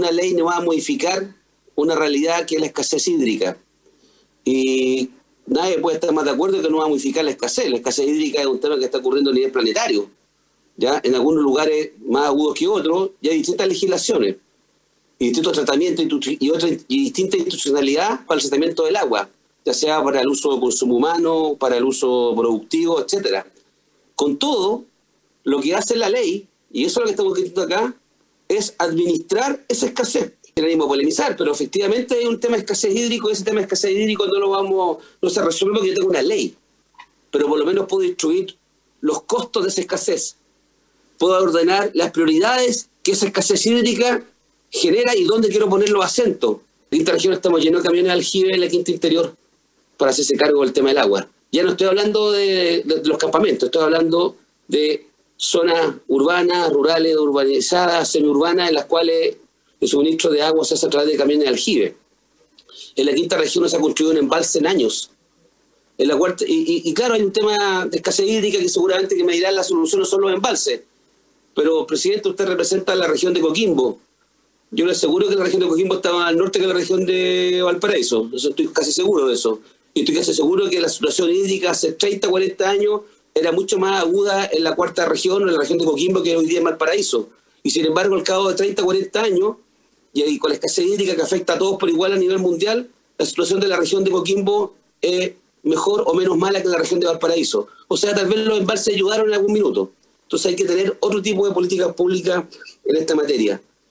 una ley no va a modificar una realidad que es la escasez hídrica. Y nadie puede estar más de acuerdo que no va a modificar la escasez. La escasez hídrica es un tema que está ocurriendo a nivel planetario. ¿ya? En algunos lugares más agudos que otros, y hay distintas legislaciones, y distintos tratamientos y, otra, y distinta institucionalidad para el tratamiento del agua, ya sea para el uso de consumo humano, para el uso productivo, etcétera. Con todo, lo que hace la ley, y eso es lo que estamos diciendo acá, es administrar esa escasez. Queremos polemizar, pero efectivamente hay un tema de escasez hídrico, ese tema de escasez hídrico no lo vamos, no se resuelve porque yo tengo una ley, pero por lo menos puedo instruir los costos de esa escasez, puedo ordenar las prioridades que esa escasez hídrica genera y dónde quiero poner los acentos. En esta estamos llenos de camiones aljibe en la quinta interior para hacerse cargo del tema del agua. Ya no estoy hablando de los campamentos, estoy hablando de zonas urbanas, rurales, urbanizadas, semiurbanas, en las cuales el suministro de agua se hace a través de camiones de aljibe. En la quinta región no se ha construido un embalse en años. En la cuarta, y, claro, hay un tema de escasez hídrica que seguramente que me dirán las soluciones son los embalses. Pero, presidente, usted representa la región de Coquimbo. Yo le aseguro que la región de Coquimbo está más al norte que la región de Valparaíso. Eso estoy casi seguro de eso. Y estoy casi seguro que la situación hídrica hace 30, 40 años era mucho más aguda en la cuarta región, en la región de Coquimbo, que hoy día en Valparaíso. Y sin embargo, al cabo de 30, 40 años, y con la escasez hídrica que afecta a todos por igual a nivel mundial, la situación de la región de Coquimbo es mejor o menos mala que la región de Valparaíso. O sea, tal vez los embalses ayudaron en algún minuto. Entonces hay que tener otro tipo de políticas públicas en esta materia.